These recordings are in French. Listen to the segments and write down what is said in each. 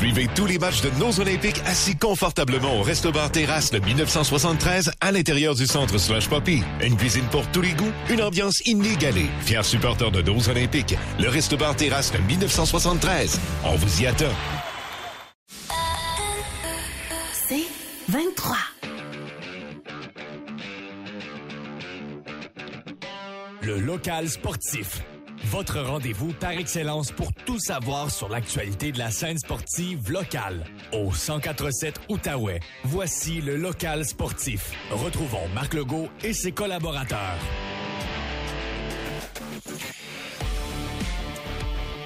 Suivez tous les matchs de nos Olympiques assis confortablement au Resto-Bar Terrasse de 1973 à l'intérieur du centre Slush Poppy. Une cuisine pour tous les goûts, une ambiance inégalée. Fier supporter de nos Olympiques, le Resto-Bar Terrasse de 1973. On vous y attend. C'est 23. Le local sportif. Votre rendez-vous par excellence pour tout savoir sur l'actualité de la scène sportive locale. Au 1047 Outaouais, voici le local sportif. Retrouvons Marc Legault et ses collaborateurs.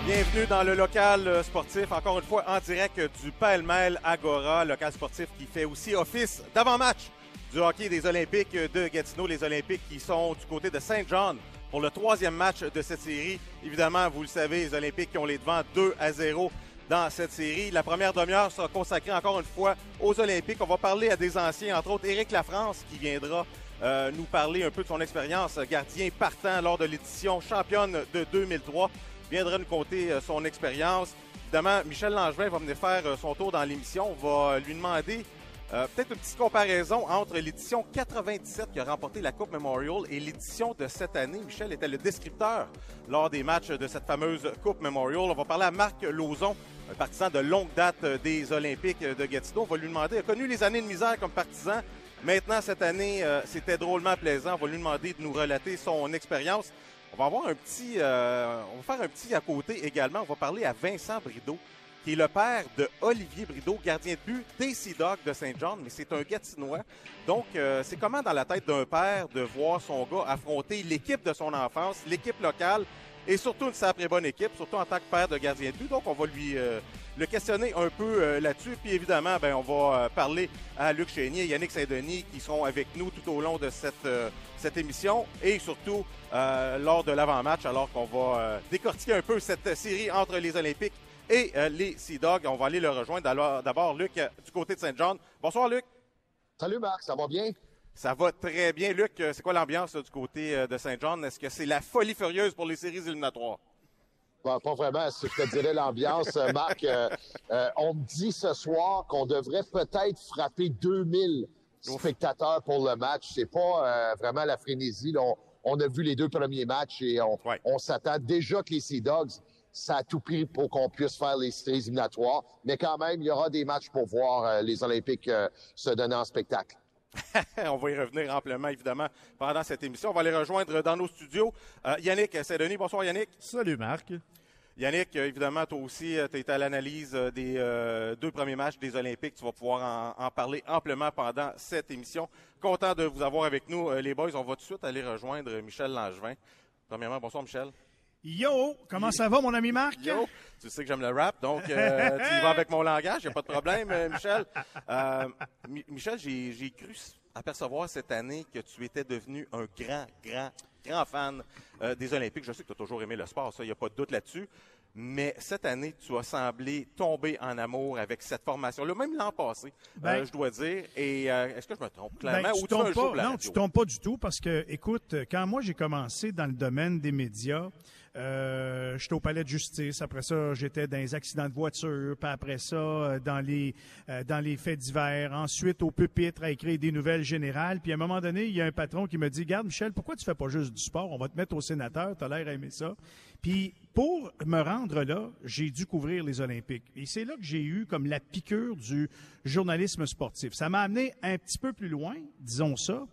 Bienvenue dans le local euh, sportif, encore une fois en direct du Pêle-Mêle Agora, local sportif qui fait aussi office d'avant-match du hockey des Olympiques de Gatineau, les Olympiques qui sont du côté de Saint John pour le troisième match de cette série. Évidemment, vous le savez, les Olympiques qui ont les devants 2 à 0 dans cette série. La première demi-heure sera consacrée encore une fois aux Olympiques. On va parler à des anciens, entre autres Éric Lafrance qui viendra euh, nous parler un peu de son expérience gardien partant lors de l'édition championne de 2003 viendra nous conter euh, son expérience. Évidemment, Michel Langevin va venir faire euh, son tour dans l'émission. On va lui demander euh, peut-être une petite comparaison entre l'édition 97 qui a remporté la Coupe Memorial et l'édition de cette année. Michel était le descripteur lors des matchs de cette fameuse Coupe Memorial. On va parler à Marc Lauzon, un partisan de longue date des Olympiques de Gatineau. On va lui demander, il a connu les années de misère comme partisan. Maintenant, cette année, c'était drôlement plaisant. On va lui demander de nous relater son expérience. On va avoir un petit, euh, on va faire un petit à côté également. On va parler à Vincent Brideau, qui est le père de Olivier Brideau, gardien de but des Sea Dogs de Saint John, mais c'est un Gatinois. Donc, euh, c'est comment dans la tête d'un père de voir son gars affronter l'équipe de son enfance, l'équipe locale, et surtout une sacrée bonne équipe, surtout en tant que père de gardien de but. Donc, on va lui euh, le questionner un peu euh, là-dessus. Puis évidemment, ben, on va euh, parler à Luc Chénier et Yannick Saint-Denis qui seront avec nous tout au long de cette, euh, cette émission et surtout euh, lors de l'avant-match, alors qu'on va décortiquer un peu cette série entre les Olympiques et euh, les Sea Dogs. On va aller le rejoindre. D'abord, Luc, euh, du côté de Saint-Jean. Bonsoir, Luc. Salut Marc, ça va bien? Ça va très bien. Luc, euh, c'est quoi l'ambiance du côté de Saint-Jean? Est-ce que c'est la folie furieuse pour les séries éliminatoires? Bon, pas vraiment, si je te dirais l'ambiance, Marc. euh, euh, on me dit ce soir qu'on devrait peut-être frapper 2000 spectateurs pour le match. C'est pas euh, vraiment la frénésie. là. On, on a vu les deux premiers matchs et on, Ouais. on s'attend déjà que les Sea Dogs, ça a tout pris pour qu'on puisse faire les séries éliminatoires. Mais quand même, il y aura des matchs pour voir euh, les Olympiques euh, se donner en spectacle. On va y revenir amplement, évidemment, pendant cette émission. On va les rejoindre dans nos studios. Euh, Yannick Saint-Denis, bonsoir Yannick. Salut Marc. Yannick, évidemment, toi aussi, tu été à l'analyse des euh, deux premiers matchs des Olympiques. Tu vas pouvoir en, en parler amplement pendant cette émission. Content de vous avoir avec nous, les boys. On va tout de suite aller rejoindre Michel Langevin. Premièrement, bonsoir Michel. Yo, comment ça va mon ami Marc? Yo, tu sais que j'aime le rap, donc euh, tu y vas avec mon langage, il a pas de problème, euh, Michel. Euh, Mi- Michel, j'ai j'ai cru apercevoir cette année que tu étais devenu un grand, grand, grand fan euh, des Olympiques. Je sais que tu as toujours aimé le sport, ça, il n'y a pas de doute là-dessus. Mais cette année, tu as semblé tomber en amour avec cette formation-là, même l'an passé, Ben- euh, je dois dire. Et euh, est-ce que je me trompe Ben, clairement tu ou tu tombes pas, non, tu tombes pas du tout parce que, écoute, quand moi j'ai commencé dans le domaine des médias, euh, j'étais au palais de justice. Après ça, j'étais dans les accidents de voiture. Puis après ça, euh, dans les euh, dans les faits divers. Ensuite, au pupitre à écrire des nouvelles générales. Puis à un moment donné, il y a un patron qui me dit, "Garde, Michel, pourquoi tu fais pas juste du sport? On va te mettre au sénateur. T'as l'air à aimer ça." Puis pour me rendre là, j'ai dû couvrir les Olympiques. Et c'est là que j'ai eu comme la piqûre du journalisme sportif. Ça m'a amené un petit peu plus loin, disons ça.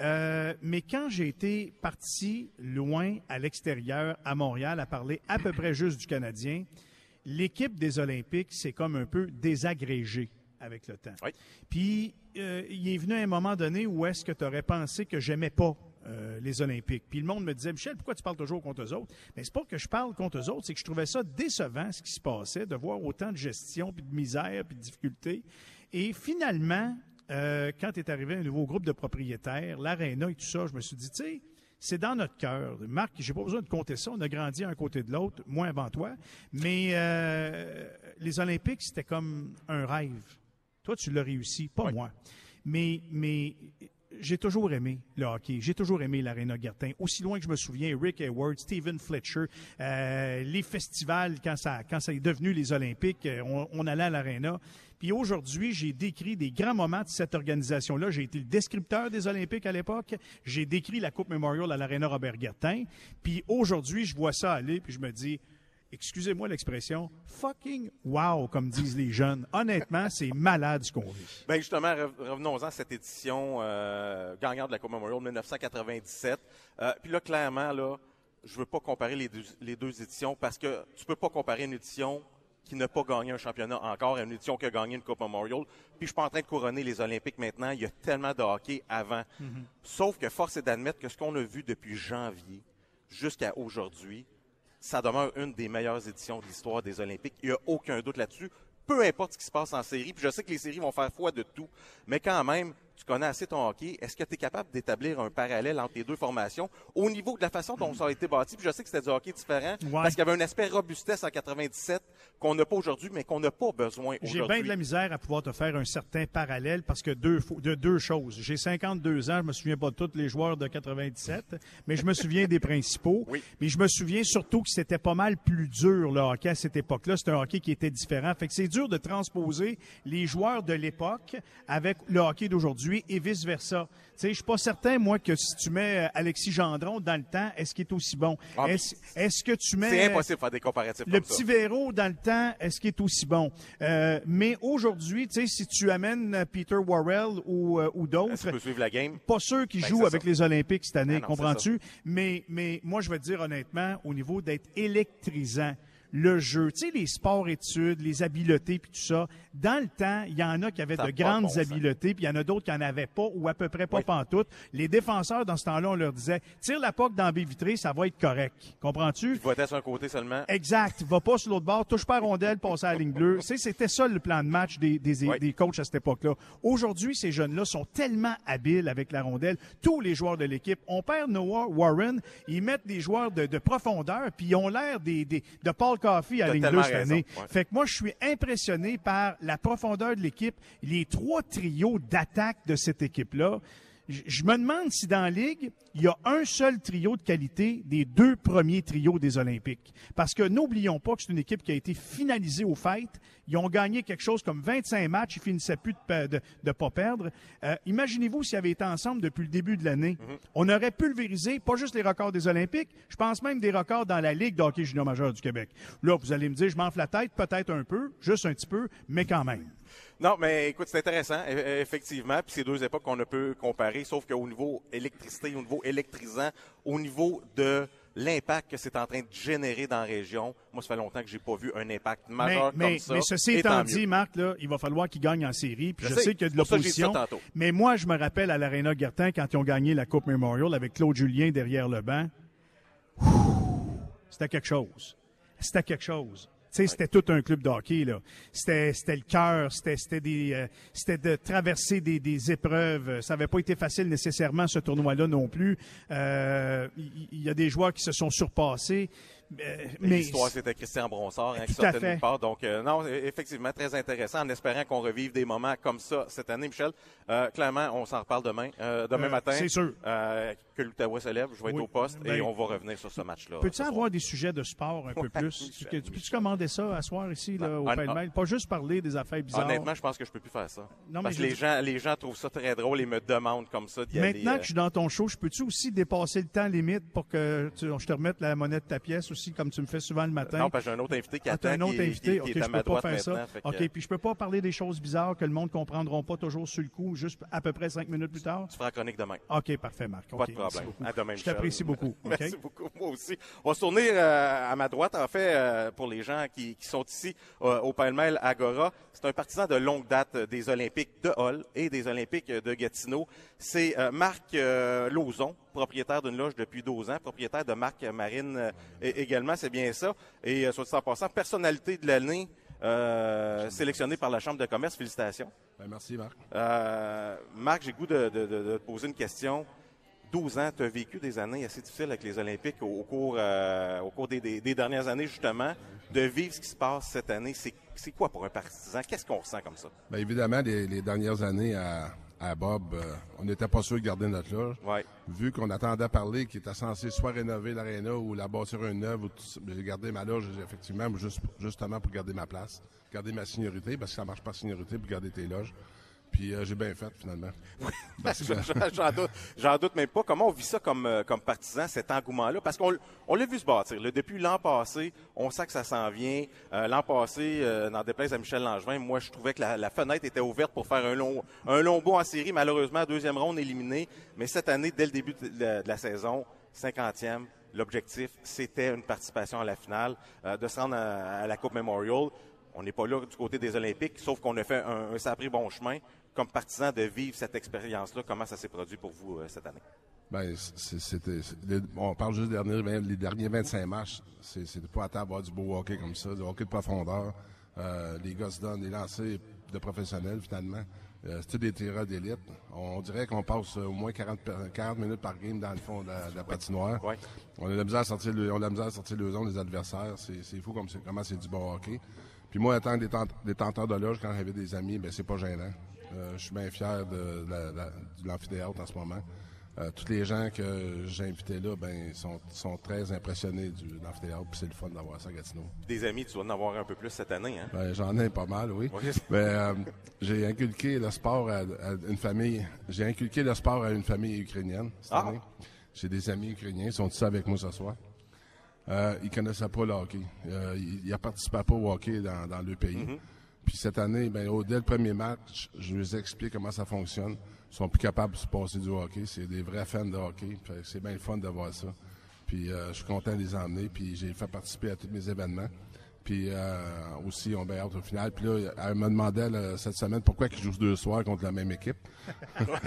Euh, mais quand j'ai été parti loin à l'extérieur, à Montréal, à parler à peu près juste du Canadien, l'équipe des Olympiques s'est comme un peu désagrégée avec le temps. Oui. Puis euh, il est venu un moment donné où est-ce que tu aurais pensé que j'aimais pas euh, les Olympiques? Puis le monde me disait, Michel, pourquoi tu parles toujours contre eux autres? Mais c'est pas que je parle contre eux autres, c'est que je trouvais ça décevant ce qui se passait, de voir autant de gestion, puis de misère, puis de difficultés. Et finalement, euh, quand est arrivé un nouveau groupe de propriétaires, l'aréna et tout ça, je me suis dit, tu sais, c'est dans notre cœur. Marc, j'ai pas besoin de compter ça. On a grandi un côté de l'autre, moi avant toi. Mais euh, les Olympiques, c'était comme un rêve. Toi, tu l'as réussi, pas moi. Mais, mais j'ai toujours aimé le hockey. J'ai toujours aimé l'Arena Gertin. Aussi loin que je me souviens, Rick Hayward, Stephen Fletcher, euh, les festivals, quand ça, quand ça est devenu les Olympiques, euh, on, on allait à l'Arena. Puis aujourd'hui, j'ai décrit des grands moments de cette organisation-là. J'ai été le descripteur des Olympiques à l'époque. J'ai décrit la Coupe Memorial à l'Arena Robert Gertin. Puis aujourd'hui, je vois ça aller, puis je me dis, excusez-moi l'expression, fucking wow, comme disent les jeunes. Honnêtement, c'est malade ce qu'on vit. Ben justement, rev- revenons-en à cette édition euh, gagnante de la Coupe Memorial 1997. Euh, puis là, clairement, là, je veux pas comparer les deux, les deux éditions parce que tu peux pas comparer une édition qui n'a pas gagné un championnat encore une édition qui a gagné une Coupe Memorial. Puis je suis pas en train de couronner les Olympiques maintenant. Il y a tellement de hockey avant. Sauf que force est d'admettre que ce qu'on a vu depuis janvier jusqu'à aujourd'hui, ça demeure une des meilleures éditions de l'histoire des Olympiques. Il n'y a aucun doute là-dessus. Peu importe ce qui se passe en série, puis je sais que les séries vont faire foi de tout, mais quand même, tu connais assez ton hockey. Est-ce que tu es capable d'établir un parallèle entre les deux formations au niveau de la façon dont ça a été bâti? Puis je sais que c'était du hockey différent Ouais. parce qu'il y avait un aspect robustesse en 97 qu'on n'a pas aujourd'hui, mais qu'on n'a pas besoin J'ai aujourd'hui. bien de la misère à pouvoir te faire un certain parallèle parce que deux, de deux choses. J'ai 52 ans, je me souviens pas de tous les joueurs de 97, mais je me souviens des principaux. Oui. Mais je me souviens surtout que c'était pas mal plus dur le hockey à cette époque-là. C'était un hockey qui était différent. Fait que c'est dur de transposer les joueurs de l'époque avec le hockey d'aujourd'hui et vice-versa. Tu sais, je suis pas certain, moi, que si tu mets euh, Alexis Gendron dans le temps, est-ce qu'il est aussi bon? Ah, Est-ce que tu mets... C'est impossible de faire des comparatifs Le comme petit ça. Véro, dans le temps, est-ce qu'il est aussi bon? Euh, mais aujourd'hui, tu sais, si tu amènes euh, Peter Warrell ou, euh, d'autres, pas sûr qu'ils Ben, jouent avec ça. les Olympiques cette année, non, comprends-tu? Mais, mais moi, je vais te dire honnêtement, au niveau d'être électrisant, le jeu, tu sais, les sports-études, les habiletés, puis tout ça, dans le temps, il y en a qui avaient Ça de grandes bon habiletés, puis il y en a d'autres qui en avaient pas, ou à peu près pas Oui. pantoute. Les défenseurs, dans ce temps-là, on leur disait, tire la poque dans la baie vitrée, ça va être correct. Comprends-tu? Tu vas être sur un côté seulement. Exact. Va pas sur l'autre bord, touche pas à rondelle, passe à la ligne bleue. Tu sais, c'était ça le plan de match des, des, Oui. des coachs à cette époque-là. Aujourd'hui, ces jeunes-là sont tellement habiles avec la rondelle. Tous les joueurs de l'équipe. On perd Noah Warren, ils mettent des joueurs de, de profondeur, puis ils ont l'air des, des, de Paul À T'as ligne tellement bleue cette raison, année. ouais. Fait que moi, je suis impressionné par la profondeur de l'équipe, les trois trios d'attaque de cette équipe-là. Je me demande si dans la Ligue, il y a un seul trio de qualité des deux premiers trios des Olympiques. Parce que n'oublions pas que c'est une équipe qui a été finalisée au fait. Ils ont gagné quelque chose comme 25 matchs. Ils finissaient plus de de ne pas perdre. Euh, Imaginez-vous s'ils avaient été ensemble depuis le début de l'année. On aurait pulvérisé pas juste les records des Olympiques, je pense même des records dans la Ligue de hockey junior majeur du Québec. Là, vous allez me dire, je m'enfle la tête, peut-être un peu, juste un petit peu, mais quand même. Non, mais écoute, c'est intéressant, e- e- effectivement. Puis c'est deux époques qu'on ne peut comparer, sauf qu'au niveau électricité, au niveau électrisant, au niveau de l'impact que c'est en train de générer dans la région, moi, ça fait longtemps que j'ai pas vu un impact majeur mais, comme ça. mais ceci étant tant dit, mieux. Marc, là, il va falloir qu'ils gagnent en série. Puis je, Je sais. sais qu'il y a de l'opposition. Mais moi, je me rappelle à l'Arena Gertin quand ils ont gagné la Coupe Memorial avec Claude Julien derrière le banc. C'était quelque chose. C'était quelque chose. C'était tout un club de là. C'était, le cœur, c'était, c'était des, euh, c'était de traverser des, épreuves. Ça n'avait pas été facile nécessairement, ce tournoi-là non plus. Euh, Il il y, a des joueurs qui se sont surpassés. Euh, Mais L'histoire, c'était Christian Bronsard hein, qui sortait de nulle part. Donc, euh, non, e- effectivement, très intéressant, en espérant qu'on revive des moments comme ça cette année, Michel. Euh, clairement, on s'en reparle demain. Euh, demain matin, c'est sûr. que l'Outaouais se lève, je vais être au poste et Ben, on va revenir sur ce match-là. Peux-tu avoir des sujets de sport un peu plus? Michel, Tu- Peux-tu commander ça à soir ici, là, au pêle-mêle? Pas juste parler des affaires bizarres. Honnêtement, je pense que je peux plus faire ça. Non, mais Parce que les gens, les gens trouvent ça très drôle et me demandent comme ça d'y aller. Maintenant que je suis dans ton show, je peux-tu aussi dépasser le temps limite pour que tu- je te remette la monnaie de ta pièce aussi, comme tu me fais souvent le matin? Non, parce que j'ai un autre invité qui Ah, attend, un autre qui, invité. qui- OK, qui je est à peux pas faire ça. que, OK, puis je peux pas parler des choses bizarres que le monde comprendront pas toujours sur le coup, juste à peu près cinq minutes plus tard. Tu feras la chronique demain. OK, parfait, Marc. Pas OK, de problème. À demain, Je t'apprécie beaucoup. Merci beaucoup, moi aussi. On va se tourner euh, à ma droite, en fait, euh, pour les gens qui, qui sont ici euh, au Palmel Agora. C'est un partisan de longue date des Olympiques de Hall et des Olympiques de Gatineau. C'est Marc Lauzon, propriétaire d'une loge depuis 12 ans, propriétaire de Marc Marine euh, également, c'est bien ça. Et euh, soit dit en passant, personnalité de l'année euh, sélectionnée par la Chambre de commerce. Félicitations. Ben, merci, Marc. Euh, Marc, j'ai goût de, de- de- de te poser une question. 12 ans, tu as vécu des années assez difficiles avec les Olympiques au, au cours, euh, au cours des, des- des dernières années, justement. De vivre ce qui se passe cette année, c'est quoi pour un partisan? Qu'est-ce qu'on ressent comme ça? Ben, évidemment, les, les dernières années à, à Bob, euh, on n'était pas sûr de garder notre loge. Ouais. Vu qu'on attendait à parler qu'il était censé soit rénover l'aréna ou la bâtir une neuve, ou ça, j'ai gardé ma loge, effectivement, juste, justement pour garder ma place, garder ma seniorité, parce que ça marche pas seniorité pour garder tes loges. Puis euh, j'ai bien fait, finalement. Parce que- J'en doute, j'en doute même pas. Comment on vit ça comme, euh, comme partisan, cet engouement-là? Parce qu'on on l'a vu se bâtir. là. depuis l'an passé, on sent que ça s'en vient. Euh, l'an passé, euh, dans déplaise à Michel Langevin, moi, je trouvais que la, la fenêtre était ouverte pour faire un long, un long bout en série. Malheureusement, deuxième ronde éliminé. Mais cette année, dès le début de la, de la saison, 50e, l'objectif, c'était une participation à la finale, de se rendre à, à la Coupe Memorial. On n'est pas là du côté des Olympiques, sauf qu'on a fait un, un sacré bon chemin. Comme partisan de vivre cette expérience-là, comment ça s'est produit pour vous euh, cette année? Ben, c'était. On parle juste des derniers, les derniers 25 matchs. C'est- C'était pas à temps d'avoir du beau hockey comme ça, du hockey de profondeur. Euh, les gars se donnent des lancers de professionnels, finalement. Euh, c'est des tireurs d'élite. On dirait qu'on passe au moins 40, per- 40 minutes par game dans le fond de la, de la patinoire. Ouais. On a de la misère à sortir le, on a la misère à sortir le zone des adversaires. C'est fou comme comment c'est du bon hockey. Puis moi, étant des tenteurs de loge, quand j'avais des amis, ben c'est pas gênant. Euh, je suis bien fier de, la- la- de l'amphithéâtre en ce moment. Euh, tous les gens que j'ai invités là, ben, sont, sont très impressionnés du, de l'amphithéâtre, puis c'est le fun d'avoir ça à Gatineau. Des amis, tu vas en avoir un peu plus cette année, hein? Ben, J'en ai pas mal, oui. Oui. Ben, euh, j'ai inculqué le sport à, à une famille. J'ai inculqué le sport à une famille ukrainienne cette Ah. année. J'ai des amis ukrainiens, ils sont tous avec moi ce soir. Euh, ils connaissaient pas le hockey. Ils, ils participaient pas au hockey dans, dans le pays. Mm-hmm. Puis cette année, ben, dès le premier match, je leur ai expliqué comment ça fonctionne. Ils sont plus capables de se passer du hockey. C'est des vrais fans de hockey. C'est bien le fun de voir ça. Puis euh, je suis content de les emmener. Puis j'ai fait participer à tous mes événements. Puis euh, aussi, on hâte au final. Puis là, elle me demandait là, cette semaine pourquoi ils jouent deux soirs contre la même équipe.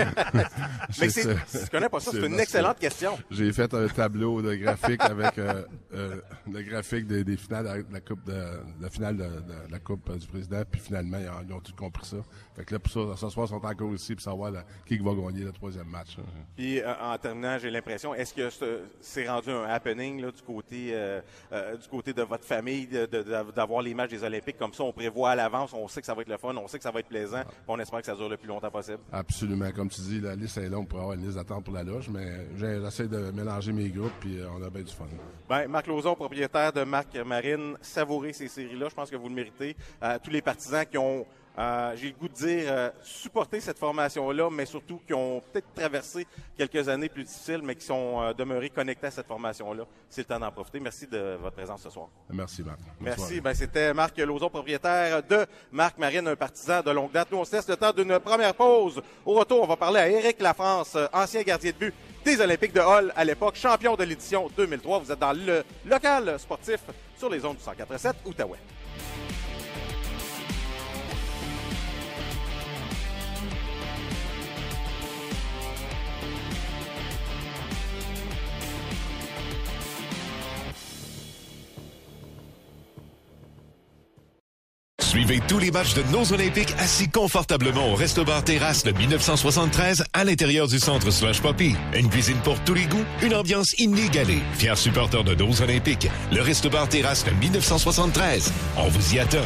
Mais c'est, si tu connais pas ça, c'est une excellente question. J'ai fait un tableau de graphique avec euh, euh, le graphique des, des finales de la coupe de, de la finale de, de la coupe du président. Puis finalement, ils ont, ils ont tout compris ça. Fait que là, pour ça, ce soir, ils sont encore ici pour savoir là, qui va gagner le troisième match. hein. Puis euh, en terminant, j'ai l'impression, est-ce que ce- c'est rendu un happening là, du côté euh, euh, du côté de votre famille de- d'avoir les matchs des Olympiques comme ça, on prévoit à l'avance, on sait que ça va être le fun, on sait que ça va être plaisant, puis on espère que ça dure le plus longtemps possible. Absolument. Comme tu dis, la liste est longue pour avoir une liste d'attente pour la loge, mais j'essaie de mélanger mes groupes, puis euh, on a bien du fun. Ben, Marc Lauzon, propriétaire de Marc Marine, savourez ces séries-là. Je pense que vous le méritez. Euh, tous les partisans qui ont, euh, j'ai le goût de dire, euh, supporté cette formation-là, mais surtout qui ont peut-être traversé quelques années plus difficiles, mais qui sont euh, demeurés connectés à cette formation-là. C'est le temps d'en profiter. Merci de votre présence ce soir. Merci, Marc. Merci. Ben, c'était Marc Lauzon, propriétaire de Marc Marine, un partisan de longue date. Nous, on se laisse le temps d'une première pause. Au retour, on va parler à Éric Lafrance, euh, ancien gardien de but des Olympiques de Hall à l'époque, champion de l'édition 2003. Vous êtes dans le local sportif sur les ondes du 104.7 Outaouais. Tous les matchs de nos Olympiques assis confortablement au Resto-Bar Terrasse de 1973 à l'intérieur du centre Slush Poppy. Une cuisine pour tous les goûts, une ambiance inégalée. Fier supporter de nos Olympiques, le Resto-Bar Terrasse de 1973. On vous y attend.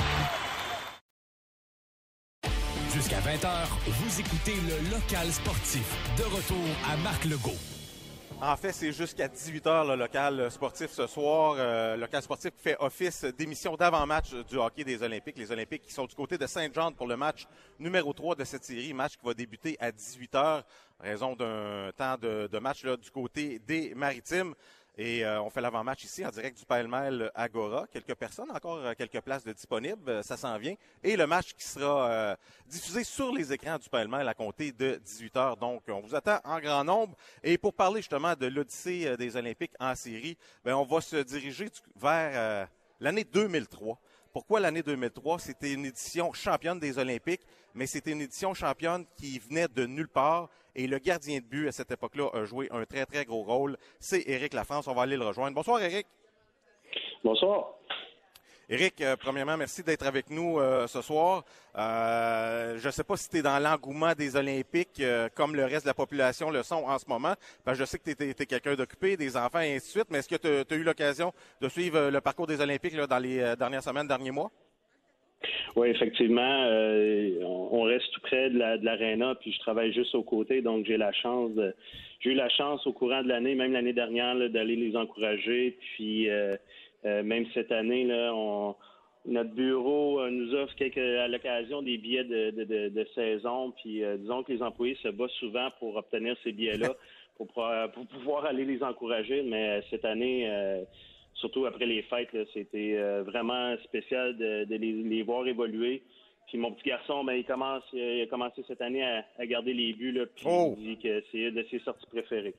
Jusqu'à 20h, vous écoutez le local sportif. De retour à Marc Legault. En fait, c'est jusqu'à 18h le local sportif ce soir. Euh, local sportif fait office d'émission d'avant-match du hockey des Olympiques. Les Olympiques qui sont du côté de Saint-Jean pour le match numéro 3 de cette série. Match qui va débuter à 18h, raison d'un temps de, de match là, du côté des Maritimes. Et euh, on fait l'avant-match ici en direct du Pêle-Mêle Agora. Quelques personnes, encore euh, quelques places disponibles. Euh, Ça s'en vient. Et le match qui sera diffusé sur les écrans du Pêle-Mêle à compter de 18 heures. Donc, on vous attend en grand nombre. Et pour parler justement de l'Odyssée des Olympiques en série, ben, on va se diriger vers l'année 2003. Pourquoi l'année 2003? C'était une édition championne des Olympiques, mais c'était une édition championne qui venait de nulle part. Et le gardien de but à cette époque-là a joué un très, très gros rôle. C'est Éric Lafrance. On va aller le rejoindre. Bonsoir, Éric. Bonsoir. Éric, euh, premièrement, merci d'être avec nous euh, ce soir. Euh, je ne sais pas si tu es dans l'engouement des Olympiques comme le reste de la population le sont en ce moment. Parce que je sais que tu es, quelqu'un d'occupé, des enfants et ainsi de suite, mais est-ce que tu as eu l'occasion de suivre le parcours des Olympiques dans les dernières semaines, derniers mois? Oui, effectivement, on reste tout près de l'aréna, puis je travaille juste aux côtés, donc j'ai la chance j'ai eu la chance au courant de l'année, même l'année dernière, d'aller les encourager. Puis euh, même cette année, là, on, notre bureau nous offre quelques, à l'occasion des billets de, saison. Puis disons que les employés se battent souvent pour obtenir ces billets-là, pour, pour, pouvoir aller les encourager. Mais cette année, surtout après les fêtes, c'était euh, vraiment spécial de, les, voir évoluer. Puis mon petit garçon, ben, il commence, il a commencé cette année à, garder les buts, là, puis oh! il dit que c'est une de ses sorties préférées.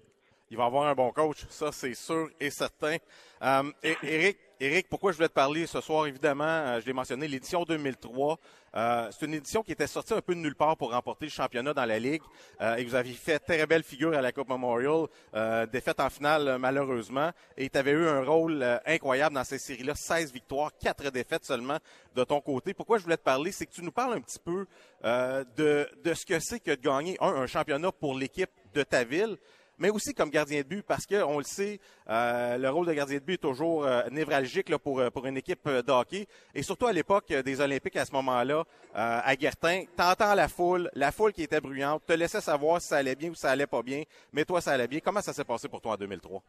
Il va avoir un bon coach, ça c'est sûr et certain. Euh, Eric, Éric, pourquoi je voulais te parler ce soir? Évidemment, euh, je l'ai mentionné, l'édition 2003. Euh, c'est une édition qui était sortie un peu de nulle part pour remporter le championnat dans la Ligue. Euh, et vous aviez fait très belle figure à la Coupe Memorial, défaite en finale malheureusement. Et tu avais eu un rôle incroyable dans ces séries-là. 16 victoires, 4 défaites seulement de ton côté. Pourquoi je voulais te parler? C'est que tu nous parles un petit peu de, de ce que c'est que de gagner, un, un championnat pour l'équipe de ta ville, mais aussi comme gardien de but, parce qu'on le sait, euh, le rôle de gardien de but est toujours euh, névralgique pour, euh, pour une équipe de hockey. Et surtout à l'époque des Olympiques, à ce moment-là, à Guertin, t'entends la foule, la foule qui était bruyante, te laissait savoir si ça allait bien ou si ça allait pas bien, mais toi, ça allait bien. Comment ça s'est passé pour toi en 2003?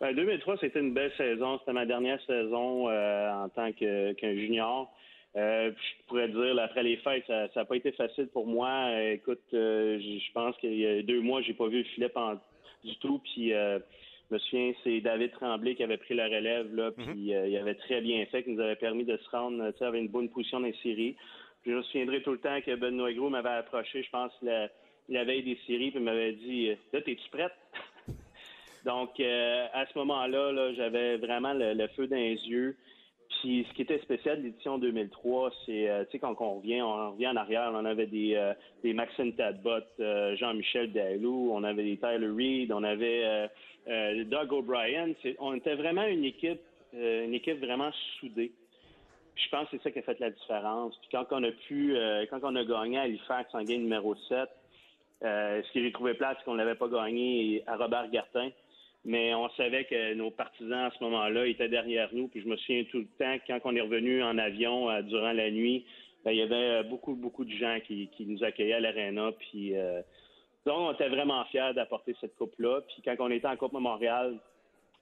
Ben, 2003, c'était une belle saison. C'était ma dernière saison en tant qu'un junior. Euh, je pourrais dire, après les fêtes, ça n'a pas été facile pour moi. écoute, euh, je pense qu'il y a deux mois, j'ai pas vu le filet du tout. Puis, euh, je me souviens, c'est David Tremblay qui avait pris la relève, là, mhm. puis il avait très bien fait, qui nous avait permis de se rendre, avec une bonne position dans les séries. Puis, je me souviendrai tout le temps que Benoît Gros m'avait approché, je pense, la, la veille des séries, puis m'avait dit, là, es-tu prête? Donc, à ce moment-là, -là, j'avais vraiment le, feu dans les yeux. Puis ce qui était spécial de l'édition 2003, c'est euh, quand on revient, on revient en arrière, on avait des euh, des Maxime Tadbot, euh, Jean-Michel Dalou, on avait des Tyler Reed, on avait Doug O'Brien. On était vraiment une équipe une équipe vraiment soudée. je pense que c'est ça qui a fait la différence. Puis quand on a pu quand on a gagné à Halifax en game numéro 7, ce que j'ai trouvé plate, c'est qu'on n'avait pas gagné à Robert Gartin mais on savait que nos partisans à ce moment-là étaient derrière nous. Puis je me souviens tout le temps, quand on est revenu en avion euh, durant la nuit, ben, il y avait beaucoup, beaucoup de gens qui, nous accueillaient à l'aréna. Puis euh, donc, on était vraiment fiers d'apporter cette coupe-là. Puis quand on était en Coupe Montréal,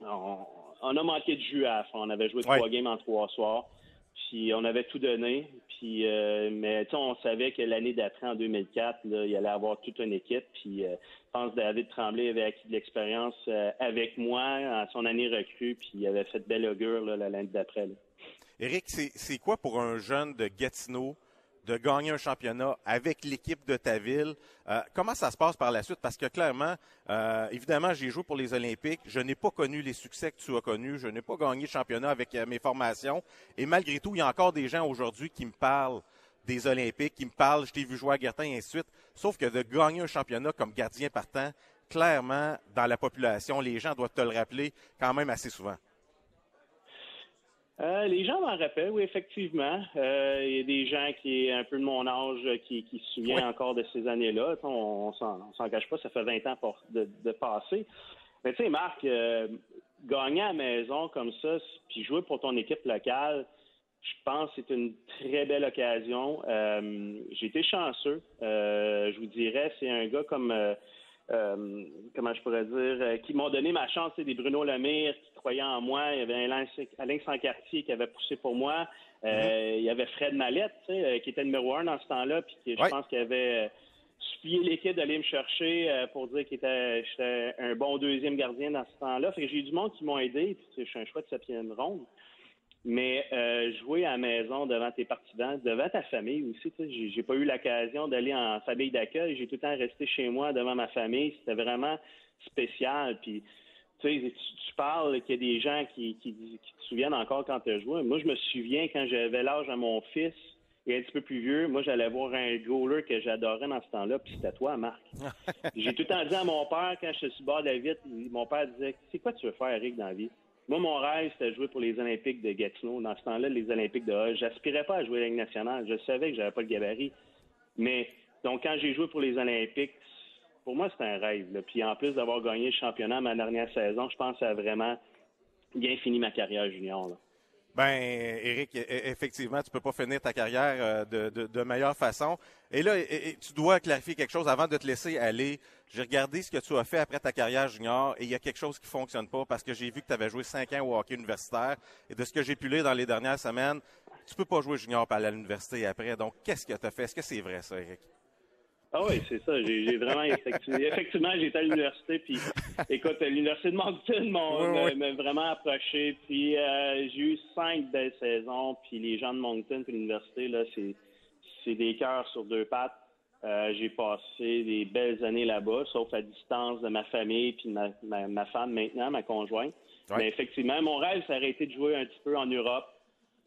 on, a manqué de jus à la fin. On avait joué trois games en trois soirs. Puis on avait tout donné. Puis euh, mais on savait que l'année d'après, en 2004, là, il allait avoir toute une équipe. Puis euh, je pense que David Tremblay avait acquis de l'expérience euh, avec moi en son année recrue. Puis il avait fait belle augure l'année d'après. Éric, c'est quoi pour un jeune de Gatineau de gagner un championnat avec l'équipe de ta ville. Euh, comment ça se passe par la suite? Parce que clairement, euh, évidemment, j'ai joué pour les Olympiques. Je n'ai pas connu les succès que tu as connus. Je n'ai pas gagné le championnat avec euh, mes formations. Et malgré tout, il y a encore des gens aujourd'hui qui me parlent des Olympiques, qui me parlent, je t'ai vu jouer à Gertin et ainsi de suite. Sauf que de gagner un championnat comme gardien partant, clairement, dans la population, les gens doivent te le rappeler quand même assez souvent. Euh, les gens m'en rappellent, oui, effectivement. Euh, il y a des gens qui est un peu de mon âge qui, qui se souviennent encore de ces années-là. On, on s'en cache pas, ça fait 20 ans de, de passer. Mais tu sais, Marc, euh, gagner à la maison comme ça, puis jouer pour ton équipe locale, je pense que c'est une très belle occasion. J'ai été chanceux. je vous dirais, c'est un gars comme euh, comment je pourrais dire, euh, qui m'ont donné ma chance, c'est des Bruno Lemire qui croyaient en moi, il y avait Alain, Alain Sancartier qui avait poussé pour moi, euh, mm-hmm. il y avait Fred Mallette, qui était numéro un dans ce temps-là, puis qui, je pense qu'il avait supplié l'équipe d'aller me chercher pour dire qu'il était j'étais un bon deuxième gardien dans ce temps-là. Fait que j'ai eu du monde qui m'ont aidé, puis je suis un choix de septième ronde. Mais euh, jouer à la maison devant tes partisans, devant ta famille aussi, j'ai, j'ai pas eu l'occasion d'aller en famille d'accueil. J'ai tout le temps resté chez moi devant ma famille. C'était vraiment spécial. Puis tu sais, tu, parles qu'il y a des gens qui, qui, te souviennent encore quand tu as joué. Moi, je me souviens quand j'avais l'âge à mon fils et un petit peu plus vieux, moi, j'allais voir un goaler que j'adorais dans ce temps-là, puis c'était toi, Marc. j'ai tout le temps dit à mon père, quand je suis bord de la vitre, mon père disait, c'est quoi tu veux faire, Eric, dans la vie? Moi, mon rêve, c'était de jouer pour les Olympiques de Gatineau. Dans ce temps-là, les Olympiques de Hoche. J'aspirais pas à jouer à la Ligue nationale. Je savais que j'avais pas le gabarit. Mais, donc, quand j'ai joué pour les Olympiques, pour moi, c'était un rêve. Puis, en plus d'avoir gagné le championnat ma dernière saison, je pense que ça vraiment bien fini ma carrière junior. Ben, Eric, e, e, effectivement, tu peux pas finir ta carrière euh, de, meilleure façon. Et là, tu dois clarifier quelque chose avant de te laisser aller. J'ai regardé ce que tu as fait après ta carrière junior et il y a quelque chose qui fonctionne pas parce que j'ai vu que tu avais joué cinq ans au hockey universitaire et de ce que j'ai pu lire dans les dernières semaines, tu peux pas jouer junior par l'université après. Donc, qu'est-ce que tu as fait? Est-ce que c'est vrai, ça, Eric? Ah oui, c'est ça. J'ai vraiment effectivement, effectivement j'étais à l'université. Puis, écoute, l'université de Moncton m'a vraiment approché. Puis, euh, j'ai eu cinq belles saisons. Puis, les gens de Moncton, puis l'université, là, c'est des cœurs sur deux pattes. Euh, j'ai passé des belles années là-bas, sauf à distance de ma famille puis ma, ma, femme maintenant, ma conjointe. Mais effectivement, mon rêve, ça aurait été de jouer un petit peu en Europe,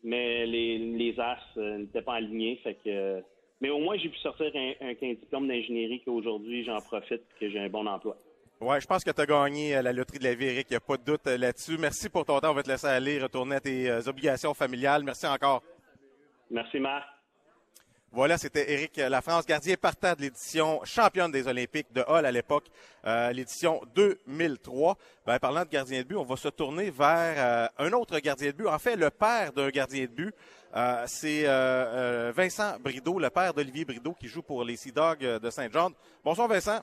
mais les, les As euh, n'étaient pas alignés. Fait que mais au moins, j'ai pu sortir un, un, diplôme d'ingénierie qu'aujourd'hui, j'en profite que j'ai un bon emploi. Ouais, je pense que tu as gagné euh, la loterie de la vie, Eric. Il n'y a pas de doute euh, là-dessus. Merci pour ton temps. On va te laisser aller, retourner à tes euh, obligations familiales. Merci encore. Merci, Marc. Voilà, c'était Éric Lafrance, gardien partant de l'édition championne des Olympiques de Hall à l'époque, euh, l'édition 2003. Ben, parlant de gardien de but, on va se tourner vers un autre gardien de but, en fait le père d'un gardien de but. Euh, c'est euh, Vincent Brideau, le père d'Olivier Brideau, qui joue pour les Sea Dogs de Saint-Jean. Bonsoir Vincent.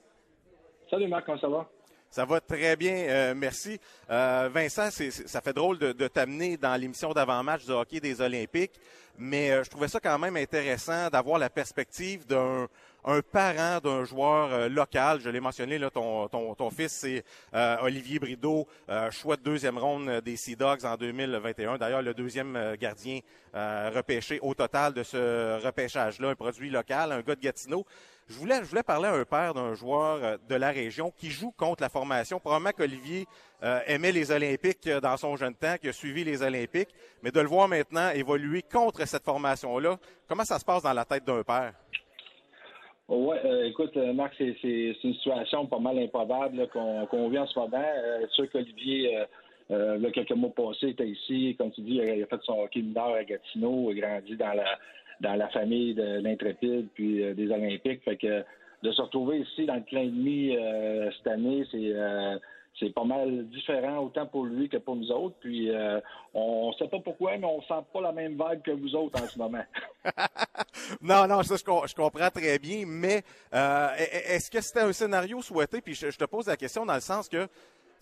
Salut Marc, comment ça va? Ça va très bien, merci. Vincent, ça fait drôle de, de t'amener dans l'émission d'avant-match du hockey des Olympiques mais euh, je trouvais ça quand même intéressant d'avoir la perspective d'un un parent d'un joueur euh, local. Je l'ai mentionné, là, ton, ton, ton fils, c'est euh, Olivier Brideau, choix de deuxième ronde des Sea Dogs en 2021. D'ailleurs, le deuxième gardien repêché au total de ce repêchage-là, un produit local, un gars de Gatineau. Je voulais, parler à un père d'un joueur euh, de la région qui joue contre la formation. Probablement qu'Olivier euh, aimait les Olympiques euh, dans son jeune temps, qui a suivi les Olympiques, mais de le voir maintenant évoluer contre cette formation-là, comment ça se passe dans la tête d'un père? Oui, écoute, Marc, c'est une situation pas mal improbable qu'on vit en ce moment. Euh, sûr qu'Olivier, quelques mois passés, était ici. Comme tu dis, il a fait son hockey mineur à Gatineau, il a grandi dans la dans la famille de l'Intrépide puis euh, des Olympiques. Fait que de se retrouver ici dans le plein demi euh, cette année, c'est euh, c'est pas mal différent autant pour lui que pour nous autres. Puis on, ne sait pas pourquoi, mais on sent pas la même vibe que vous autres en ce moment. non, non, ça je, comprends très bien. Mais est-ce que c'était un scénario souhaité? Puis je, te pose la question dans le sens que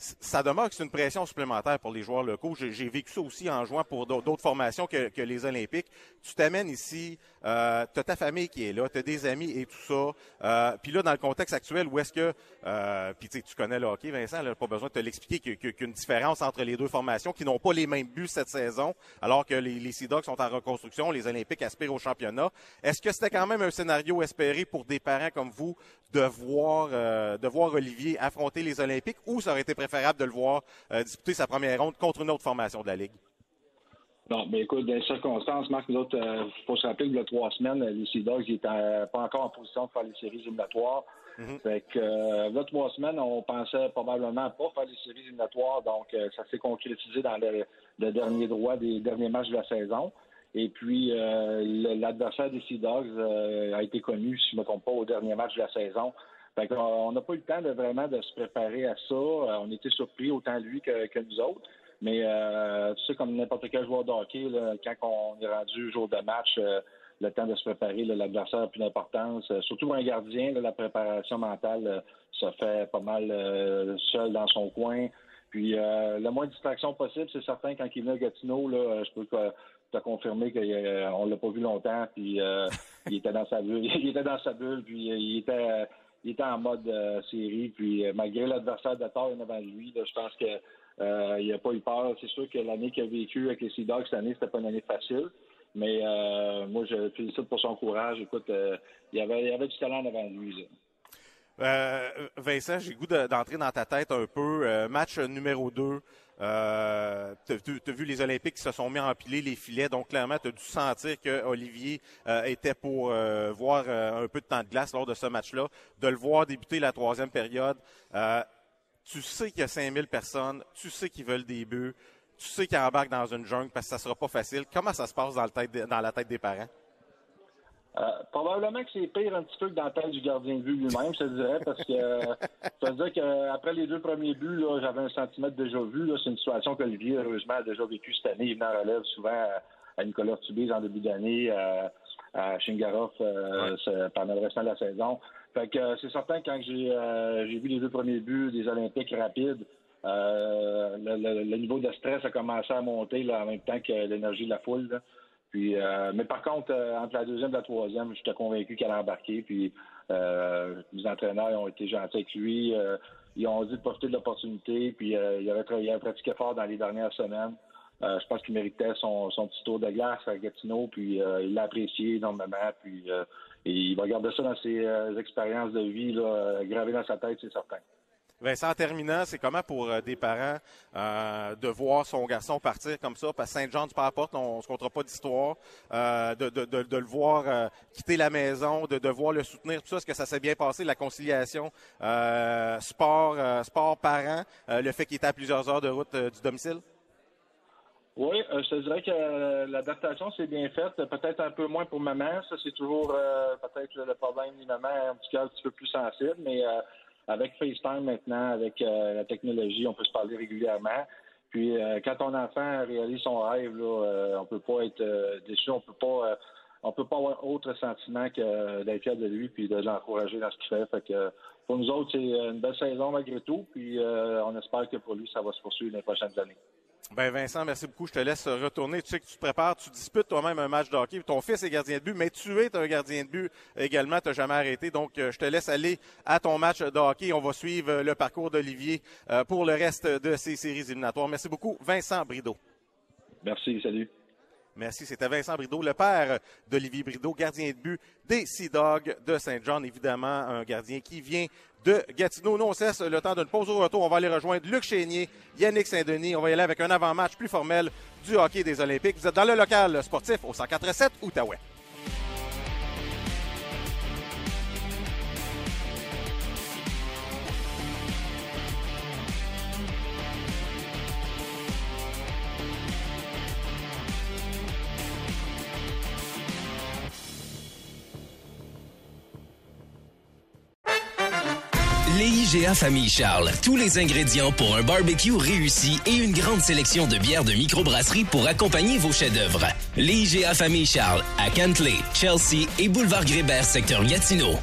ça demeure que c'est une pression supplémentaire pour les joueurs locaux. J'ai vécu ça aussi en jouant pour d'autres formations que, les Olympiques. Tu t'amènes ici, euh, tu ta famille qui est là, tu as des amis et tout ça. Euh, puis là, dans le contexte actuel, où est-ce que, euh, puis tu connais le hockey, Vincent, là, pas besoin de te l'expliquer, qu'il y a une différence entre les deux formations qui n'ont pas les mêmes buts cette saison, alors que les, les Sea Dogs sont en reconstruction, les Olympiques aspirent au championnat. Est-ce que c'était quand même un scénario espéré pour des parents comme vous de voir, euh, de voir Olivier affronter les Olympiques ou ça aurait été préférable de le voir euh, disputer sa première ronde contre une autre formation de la Ligue? Non, mais écoute, dans les circonstances, Marc, nous autres, il euh, faut se rappeler que le trois semaines, les Sea Dogs n'étaient pas encore en position de faire les séries éliminatoires. Mm Fait que là, trois semaines, on pensait probablement pas faire les séries éliminatoires, donc ça s'est concrétisé dans le, dernier droit des derniers matchs de la saison. Et puis, l'adversaire des Sea Dogs a été connu, si je ne me trompe pas, au dernier match de la saison. Fait on n'a pas eu le temps de vraiment de se préparer à ça. Euh, on était surpris, autant lui que, nous autres. Mais euh, tu sais, comme n'importe quel joueur de hockey, quand on est rendu jour de match, euh, le temps de se préparer, l'adversaire a plus d'importance. surtout pour un gardien, la préparation mentale se fait pas mal seul dans son coin. Puis le moins de distraction possible, c'est certain, quand il vient à Gatineau, là, je peux te confirmer qu'on l'a pas vu longtemps, puis il était dans sa bulle. il était dans sa bulle, puis il était il était en mode euh, série. Puis euh, malgré l'adversaire de tort devant lui, je pense que euh, il n'a pas eu peur. C'est sûr que l'année qu'il a vécu avec les Sea Dogs cette année, c'était pas une année facile. Mais moi, je félicite pour son courage. Écoute, il, y avait, il y avait du talent devant lui. Vincent, j'ai goût d'entrer dans ta tête un peu. match numéro 2. Euh, tu as, vu les Olympiques qui se sont mis à empiler les filets, donc clairement, tu as dû sentir que Olivier euh, était pour euh, voir euh, un peu de temps de glace lors de ce match-là, de le voir débuter la troisième période. tu sais qu'il y a 5000 personnes, tu sais qu'ils veulent des buts, tu sais qu'ils embarquent dans une jungle parce que ça sera pas facile. Comment ça se passe dans, dans la tête des parents? Euh, probablement que c'est pire un petit peu que dans la tête du gardien de but lui-même, je te dirais, parce que euh, je te dire qu'après les deux premiers buts, j'avais un sentiment de déjà vu. C'est une situation qu'Olivier, heureusement, a déjà vécu cette année. Il venait en relève souvent à, Nicolas Tubise en début d'année, à, à Shingarov euh, pendant le restant de la saison. Fait que c'est certain quand j'ai j'ai vu les deux premiers buts des Olympiques rapides, le, niveau de stress a commencé à monter là, en même temps que l'énergie de la foule. Là. Puis, euh, mais par contre, euh, entre la deuxième et la troisième, j'étais convaincu qu'elle allait embarquer. Puis, euh, les entraîneurs ont été gentils avec lui. ils ont dit de profiter de l'opportunité. Puis, il, avait, pratiqué fort dans les dernières semaines. je pense qu'il méritait son, petit tour de glace à Gatineau. Puis, il l'a apprécié énormément. Puis, il va garder ça dans ses expériences de vie, là, gravé dans sa tête, c'est certain. Vincent, en terminant, c'est comment pour euh, des parents euh, de voir son garçon partir comme ça, parce que Saint-Jean du Père-Porte, on ne se comptera pas d'histoire, euh, de, de, de, le voir quitter la maison, de devoir le soutenir, tout ça, est-ce que ça s'est bien passé, la conciliation sport, sport parent, le fait qu'il était à plusieurs heures de route du domicile? Oui, je te dirais que l'adaptation s'est bien faite, peut-être un peu moins pour maman, ça c'est toujours peut-être le problème des mamans, un petit peu un petit peu plus sensible, mais avec FaceTime maintenant, avec euh, la technologie, on peut se parler régulièrement. Puis euh, quand ton enfant réalise son rêve, là, euh, on peut pas être déçu, on peut pas on peut pas avoir autre sentiment que d'être fier de lui puis de l'encourager dans ce qu'il fait. Fait que pour nous autres, c'est une belle saison malgré tout. Puis on espère que pour lui, ça va se poursuivre les prochaines années. Ben Vincent, merci beaucoup. Je te laisse retourner. Tu sais que tu te prépares, tu disputes toi-même un match de hockey. Ton fils est gardien de but, mais tu es un gardien de but également. Tu n'as jamais arrêté. Donc, euh, je te laisse aller à ton match de hockey. On va suivre le parcours d'Olivier euh, pour le reste de ces séries éliminatoires. Merci beaucoup, Vincent Brideau. Merci, salut. Merci. C'était Vincent Brideau, le père d'Olivier Brideau, gardien de but des Sea Dogs de Saint-Jean. Évidemment, un gardien qui vient de Gatineau. Nous, on cesse le temps d'une pause au retour. On va aller rejoindre Luc Chénier, Yannick Saint-Denis. On va y aller avec un avant-match plus formel du hockey des Olympiques. Vous êtes dans le local sportif au 147 Outaouais. l'IGA Famille Charles. Tous les ingrédients pour un barbecue réussi et une grande sélection de bières de microbrasserie pour accompagner vos chefs-d'œuvre. L'IGA Famille Charles à Cantley, Chelsea et Boulevard Grébert, secteur Gatineau.